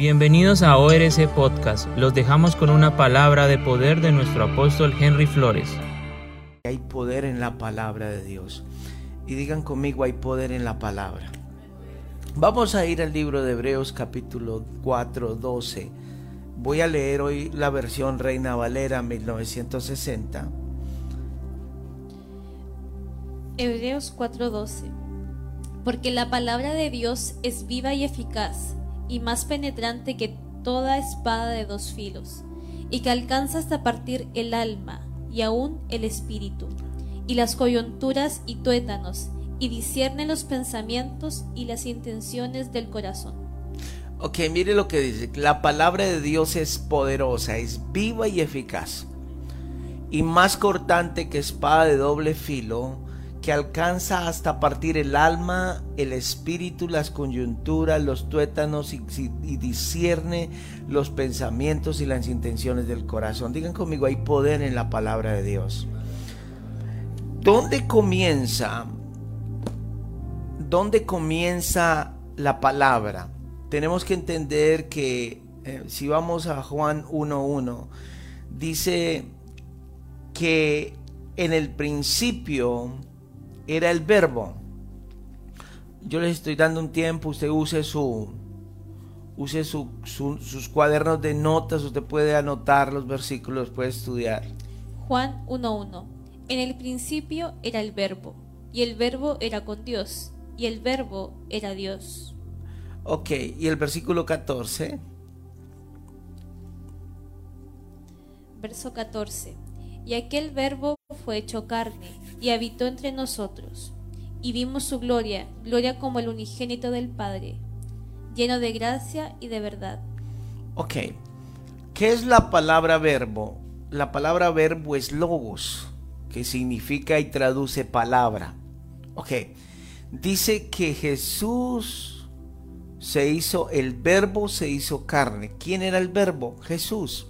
Bienvenidos a ORC Podcast. Los dejamos con una palabra de poder de nuestro apóstol Henry Flores. Hay poder en la palabra de Dios. Y digan conmigo, hay poder en la palabra. Vamos a ir al libro de Hebreos capítulo 4, 12. Voy a leer hoy la versión Reina Valera 1960. Hebreos 4:12 Porque la palabra de Dios es viva y eficaz y más penetrante que toda espada de dos filos, y que alcanza hasta partir el alma y aún el espíritu, y las coyunturas y tuétanos, y discierne los pensamientos y las intenciones del corazón. Ok, mire lo que dice. La palabra de Dios es poderosa, es viva y eficaz. Y más cortante que espada de doble filo, alcanza hasta partir el alma, el espíritu, las coyunturas, los tuétanos y, y, discierne los pensamientos y las intenciones del corazón. Digan conmigo, hay poder en la palabra de Dios. ¿Dónde comienza? ¿Dónde comienza la palabra? Tenemos que entender que eh, si vamos a Juan 1.1, dice que en el principio era el verbo. Yo les estoy dando un tiempo, usted use su use sus cuadernos de notas, usted puede anotar los versículos, puede estudiar. Juan 1.1. En el principio era el verbo, y el verbo era con Dios, y el verbo era Dios. Ok, y el versículo 14. Verso 14. Y aquel verbo fue hecho carne y habitó entre nosotros. Y vimos su gloria, gloria como el unigénito del Padre, lleno de gracia y de verdad. Ok, ¿qué es la palabra verbo? La palabra verbo es logos, que significa y traduce palabra. Ok, dice que Jesús se hizo, el verbo se hizo carne. ¿Quién era el verbo? Jesús.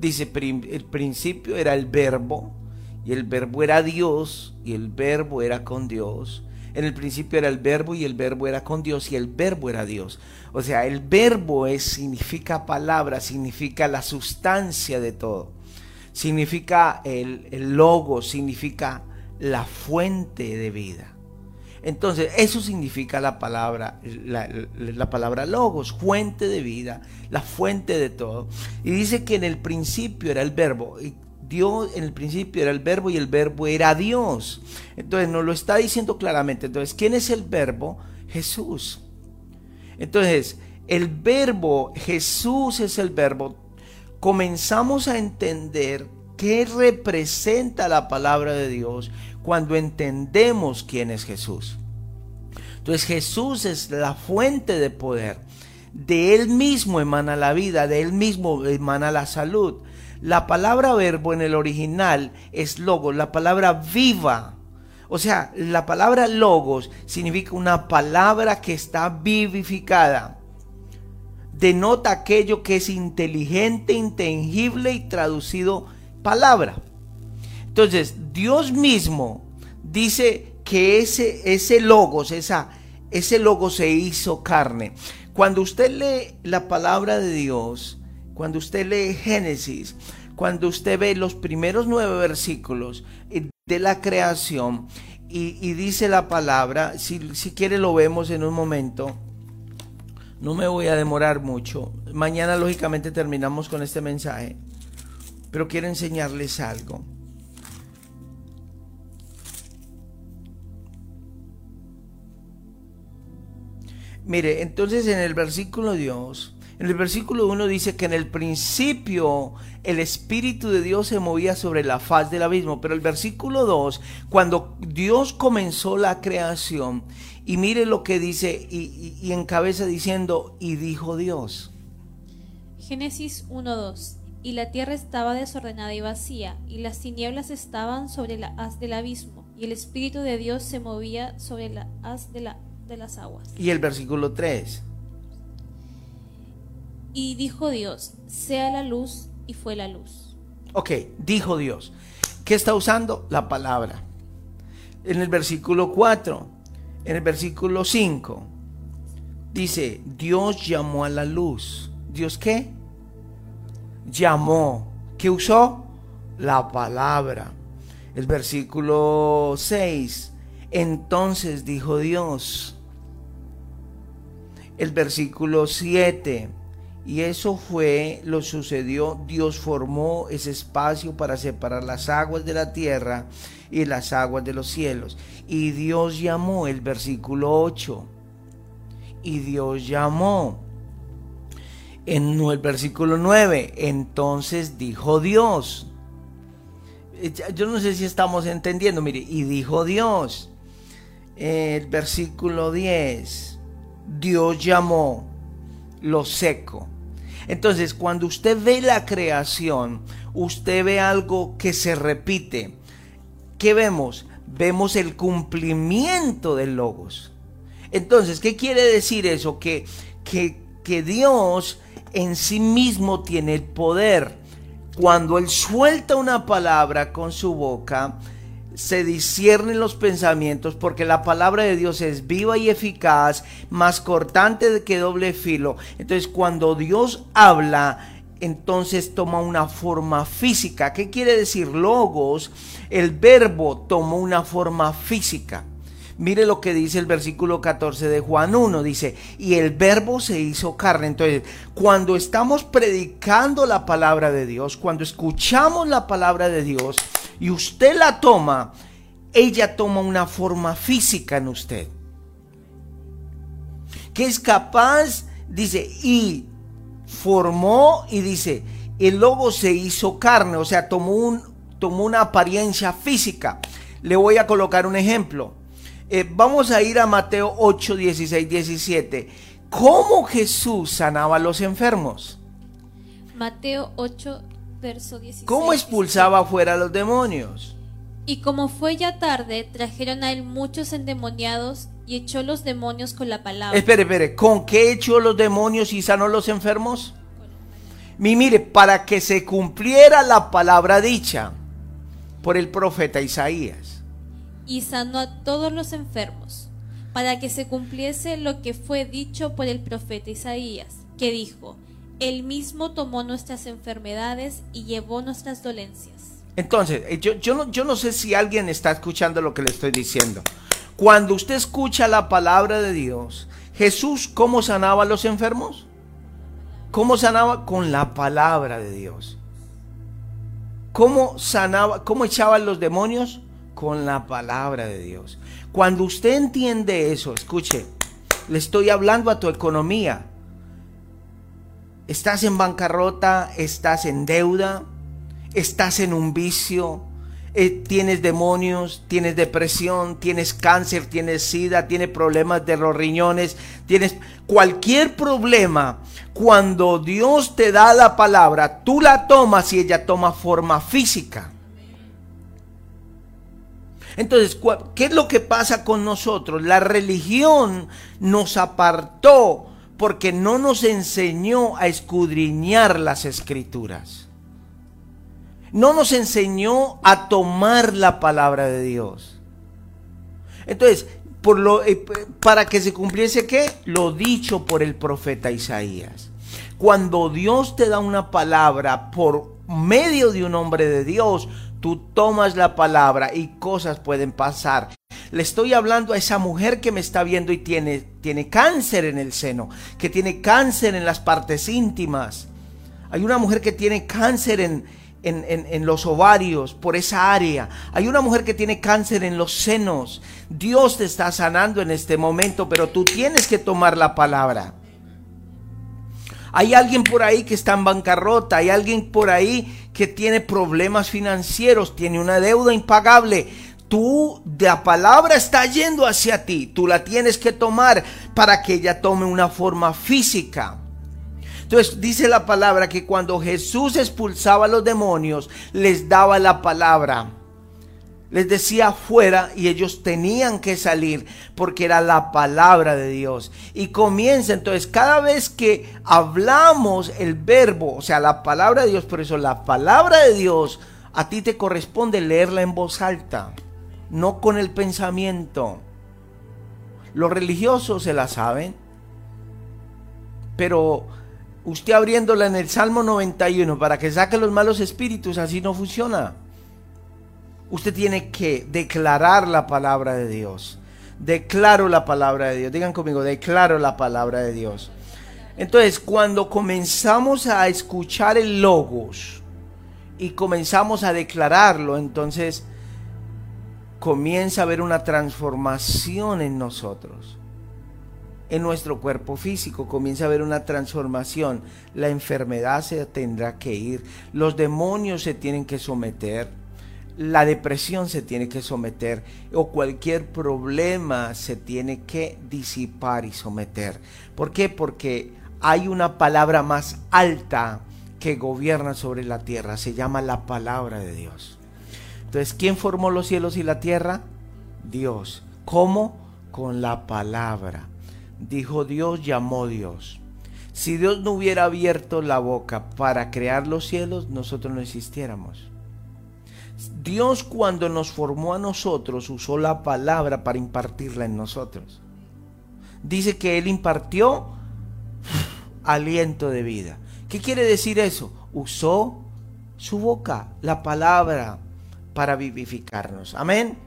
Dice, el principio era el verbo, y el verbo era Dios, y el verbo era con Dios. En el principio era el verbo y el verbo era con Dios y el verbo era Dios. O sea, el verbo es, significa palabra, significa la sustancia de todo. Significa el, el logo, significa la fuente de vida. Entonces, eso significa la palabra, la, la, palabra logos, fuente de vida, la fuente de todo. Y dice que en el principio era el verbo. Y Dios en el principio era el verbo y el verbo era Dios. Entonces nos lo está diciendo claramente. Entonces, ¿quién es el verbo? Jesús. Entonces, el verbo, Jesús es el verbo. Comenzamos a entender qué representa la palabra de Dios cuando entendemos quién es Jesús. Entonces Jesús es la fuente de poder. De Él mismo emana la vida, de Él mismo emana la salud. La palabra verbo en el original es logos, la palabra viva. O sea, la palabra logos significa una palabra que está vivificada. Denota aquello que es inteligente, intangible y traducido palabra. Entonces, Dios mismo dice que ese, ese logos, esa, ese logo se hizo carne. Cuando usted lee la palabra de Dios, cuando usted lee Génesis, cuando usted ve los primeros nueve versículos de la creación y, dice la palabra, si, si quiere lo vemos en un momento, no me voy a demorar mucho. Mañana lógicamente terminamos con este mensaje, pero quiero enseñarles algo. Mire, entonces en el versículo Dios, en el versículo 1 dice que en el principio el Espíritu de Dios se movía sobre la faz del abismo, pero el versículo 2, cuando Dios comenzó la creación, y mire lo que dice, y, y encabeza diciendo, y dijo Dios. Génesis 1.2 Y la tierra estaba desordenada y vacía, y las tinieblas estaban sobre la haz del abismo, y el Espíritu de Dios se movía sobre la haz de la de las aguas. Y el versículo 3. Y dijo Dios, sea la luz, y fue la luz. Ok, dijo Dios. ¿Qué está usando? La palabra. En el versículo 4, en el versículo 5, Dice, Dios llamó a la luz. ¿Dios qué? Llamó. ¿Qué usó? La palabra. El versículo 6. Entonces dijo Dios. El versículo 7. Y eso fue, lo sucedió, Dios formó ese espacio para separar las aguas de la tierra y las aguas de los cielos. Y Dios llamó, el versículo 8. Y Dios llamó. En el versículo 9, entonces dijo Dios. Eh, yo no sé si estamos entendiendo, mire, y dijo Dios. El versículo 10, Dios llamó lo seco. Entonces, cuando usted ve la creación, usted ve algo que se repite. ¿Qué vemos? Vemos el cumplimiento del logos. Entonces, ¿qué quiere decir eso? Que, que, que Dios en sí mismo tiene el poder. Cuando Él suelta una palabra con su boca, se disciernen los pensamientos porque la palabra de Dios es viva y eficaz, más cortante que doble filo. Entonces cuando Dios habla, entonces toma una forma física. ¿Qué quiere decir logos? El verbo tomó una forma física. Mire lo que dice el versículo 14 de Juan 1, dice, y el verbo se hizo carne. Entonces, cuando estamos predicando la palabra de Dios, cuando escuchamos la palabra de Dios y usted la toma, ella toma una forma física en usted. Que es capaz, dice, y formó y dice, el lobo se hizo carne, o sea, tomó, un, tomó una apariencia física. Le voy a colocar un ejemplo. Eh, vamos a ir a Mateo 8, 16, 17. ¿Cómo Jesús sanaba a los enfermos? Mateo 8, verso 16. ¿Cómo expulsaba fuera a los demonios? Y como fue ya tarde, trajeron a él muchos endemoniados y echó los demonios con la palabra. Espere, espere, ¿con qué echó los demonios y sanó los enfermos? Mi, mire, para que se cumpliera la palabra dicha por el profeta Isaías y sanó a todos los enfermos, para que se cumpliese lo que fue dicho por el profeta Isaías, que dijo, Él mismo tomó nuestras enfermedades y llevó nuestras dolencias. Entonces, eh, yo, yo, no, yo no sé si alguien está escuchando lo que le estoy diciendo. Cuando usted escucha la palabra de Dios, Jesús, ¿cómo sanaba a los enfermos? ¿Cómo sanaba? Con la palabra de Dios. ¿Cómo sanaba? ¿Cómo echaban los demonios? Con la palabra de Dios. Cuando usted entiende eso, escuche, le estoy hablando a tu economía. Estás en bancarrota, estás en deuda, estás en un vicio, eh, tienes demonios, tienes depresión, tienes cáncer, tienes sida, tienes problemas de los riñones, tienes cualquier problema. Cuando Dios te da la palabra, tú la tomas y ella toma forma física. Entonces, ¿qué es lo que pasa con nosotros? La religión nos apartó porque no nos enseñó a escudriñar las escrituras. No nos enseñó a tomar la palabra de Dios. Entonces, eh, para que se cumpliese qué? Lo dicho por el profeta Isaías. Cuando Dios te da una palabra por medio de un hombre de Dios, Tú tomas la palabra y cosas pueden pasar. Le estoy hablando a esa mujer que me está viendo y tiene, tiene cáncer en el seno, que tiene cáncer en las partes íntimas. Hay una mujer que tiene cáncer en, en, en, los ovarios, por esa área. Hay una mujer que tiene cáncer en los senos. Dios te está sanando en este momento, pero tú tienes que tomar la palabra. Hay alguien por ahí que está en bancarrota, hay alguien por ahí que tiene problemas financieros, tiene una deuda impagable. Tú, la palabra está yendo hacia ti, tú la tienes que tomar para que ella tome una forma física. Entonces dice la palabra que cuando Jesús expulsaba a los demonios, les daba la palabra les decía fuera y ellos tenían que salir porque era la palabra de Dios. Y comienza entonces, cada vez que hablamos el verbo, o sea, la palabra de Dios, por eso la palabra de Dios, a ti te corresponde leerla en voz alta, no con el pensamiento. Los religiosos se la saben. Pero usted abriéndola en el Salmo 91 para que saque los malos espíritus, así no funciona. Usted tiene que declarar la palabra de Dios. Declaro la palabra de Dios. Digan conmigo, declaro la palabra de Dios. Entonces, cuando comenzamos a escuchar el logos y comenzamos a declararlo, entonces comienza a haber una transformación en nosotros. En nuestro cuerpo físico comienza a haber una transformación. La enfermedad se tendrá que ir. Los demonios se tienen que someter. La depresión se tiene que someter. O cualquier problema se tiene que disipar y someter. ¿Por qué? Porque hay una palabra más alta que gobierna sobre la tierra. Se llama la palabra de Dios. Entonces, ¿quién formó los cielos y la tierra? Dios. ¿Cómo? Con la palabra. Dijo Dios, llamó Dios. Si Dios no hubiera abierto la boca para crear los cielos, nosotros no existiéramos. Dios cuando nos formó a nosotros usó la palabra para impartirla en nosotros. Dice que Él impartió aliento de vida. ¿Qué quiere decir eso? Usó su boca, la palabra, para vivificarnos. Amén.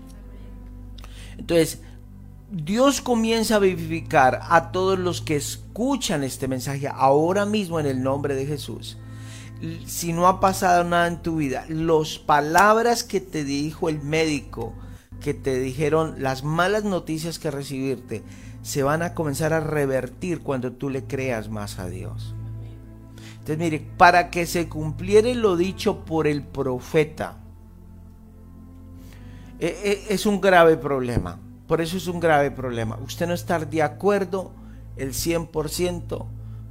Entonces, Dios comienza a vivificar a todos los que escuchan este mensaje ahora mismo en el nombre de Jesús. Si no ha pasado nada en tu vida, las palabras que te dijo el médico, que te dijeron las malas noticias que recibirte, se van a comenzar a revertir cuando tú le creas más a Dios. Entonces, mire, para que se cumpliera lo dicho por el profeta, e, e, es un grave problema. Por eso es un grave problema. Usted no estar de acuerdo el 100%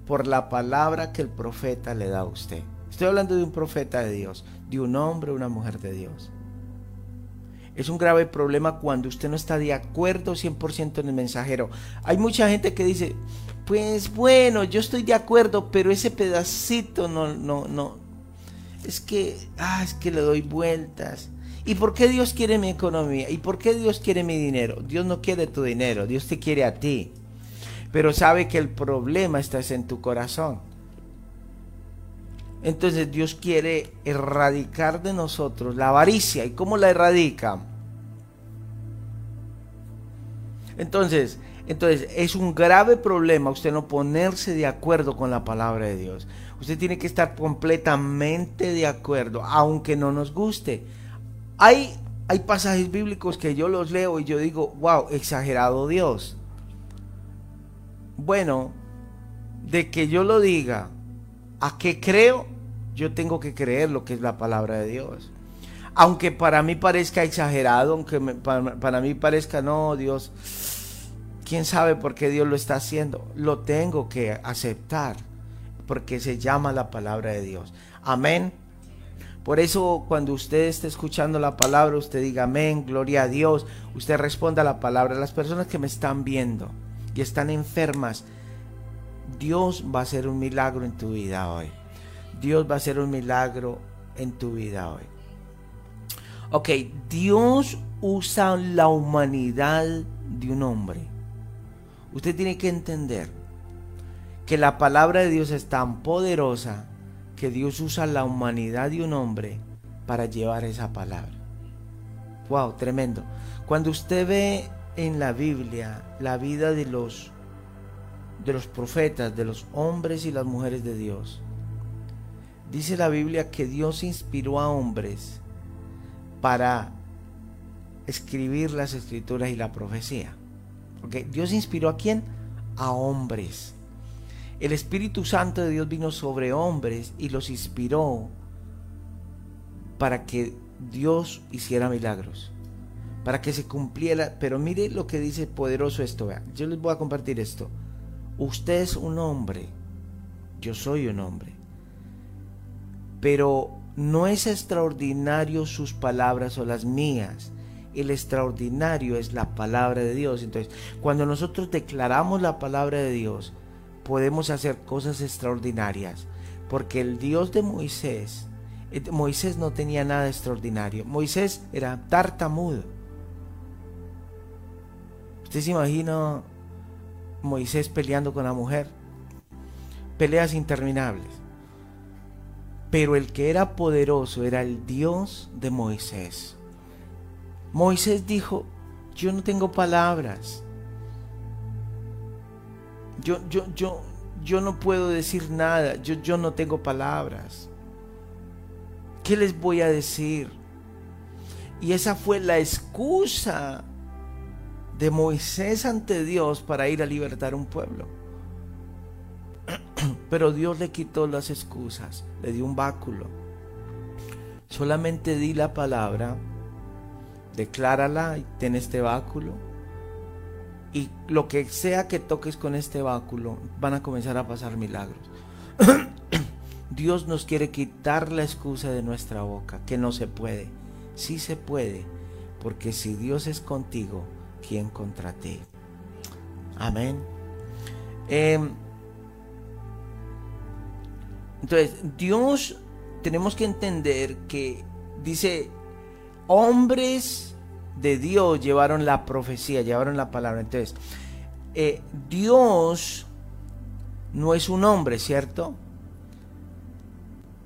por la palabra que el profeta le da a usted. Estoy hablando de un profeta de Dios, de un hombre o una mujer de Dios. Es un grave problema cuando usted no está de acuerdo 100% en el mensajero. Hay mucha gente que dice, pues bueno, yo estoy de acuerdo, pero ese pedacito no, no, no. Es que, ah, es que le doy vueltas. ¿Y por qué Dios quiere mi economía? ¿Y por qué Dios quiere mi dinero? Dios no quiere tu dinero, Dios te quiere a ti. Pero sabe que el problema está en tu corazón. Entonces Dios quiere erradicar de nosotros la avaricia. ¿Y cómo la erradica? Entonces, entonces es un grave problema usted no ponerse de acuerdo con la palabra de Dios. Usted tiene que estar completamente de acuerdo, aunque no nos guste. Hay, hay pasajes bíblicos que yo los leo y yo digo, wow, exagerado Dios. Bueno, de que yo lo diga, a qué creo, yo tengo que creer lo que es la palabra de Dios. Aunque para mí parezca exagerado, aunque para, mí parezca, no, Dios, quién sabe por qué Dios lo está haciendo, lo tengo que aceptar, porque se llama la palabra de Dios. Amén. Por eso cuando usted esté escuchando la palabra, usted diga amén, gloria a Dios, usted responda a la palabra. Las personas que me están viendo y están enfermas, Dios va a hacer un milagro en tu vida hoy. Dios va a hacer un milagro en tu vida hoy. Ok, Dios usa la humanidad de un hombre. Usted tiene que entender que la palabra de Dios es tan poderosa que Dios usa la humanidad de un hombre para llevar esa palabra. Wow, tremendo. Cuando usted ve en la Biblia la vida de los de los profetas, de los hombres y las mujeres de Dios. Dice la Biblia que Dios inspiró a hombres para escribir las escrituras y la profecía. Dios inspiró a quién? A hombres. El Espíritu Santo de Dios vino sobre hombres y los inspiró para que Dios hiciera milagros, para que se cumpliera. Pero mire lo que dice poderoso esto. Yo les voy a compartir esto. Usted es un hombre, yo soy un hombre. Pero no es extraordinario sus palabras o las mías. El extraordinario es la palabra de Dios. Entonces, cuando nosotros declaramos la palabra de Dios, podemos hacer cosas extraordinarias. Porque el Dios de Moisés, eh, Moisés no tenía nada extraordinario. Moisés era tartamudo. ¿Usted se imagina Moisés peleando con la mujer. peleas interminables. Pero el que era poderoso era el Dios de Moisés. Moisés dijo, yo no tengo palabras. Yo, yo, yo, yo no puedo decir nada. Yo, yo no tengo palabras. ¿Qué les voy a decir? Y esa fue la excusa de Moisés ante Dios para ir a libertar un pueblo. Pero Dios le quitó las excusas, le dio un báculo. Solamente di la palabra, declárala y ten este báculo. Y lo que sea que toques con este báculo, van a comenzar a pasar milagros. Dios nos quiere quitar la excusa de nuestra boca, que no se puede. Sí se puede, porque si Dios es contigo, ¿quién contra ti? Amén. Em, entonces, Dios, tenemos que entender que dice, hombres de Dios llevaron la profecía, llevaron la palabra. Entonces, eh, Dios no es un hombre, ¿cierto?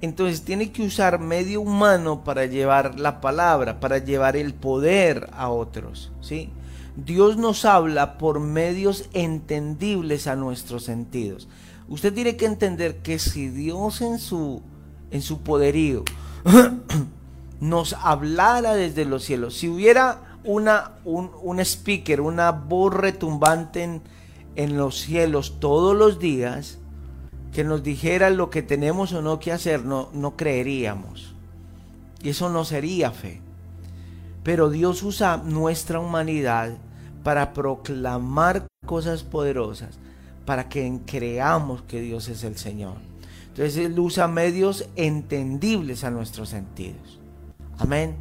Entonces tiene que usar medio humano para llevar la palabra, para llevar el poder a otros, ¿sí? Dios nos habla por medios entendibles a nuestros sentidos. Usted tiene que entender que si Dios en su, en su poderío nos hablara desde los cielos, si hubiera una, un, speaker, una voz retumbante en, en los cielos todos los días, que nos dijera lo que tenemos o no que hacer, no, no creeríamos. Y eso no sería fe. Pero Dios usa nuestra humanidad para proclamar cosas poderosas para que creamos que Dios es el Señor. Entonces Él usa medios entendibles a nuestros sentidos. Amén.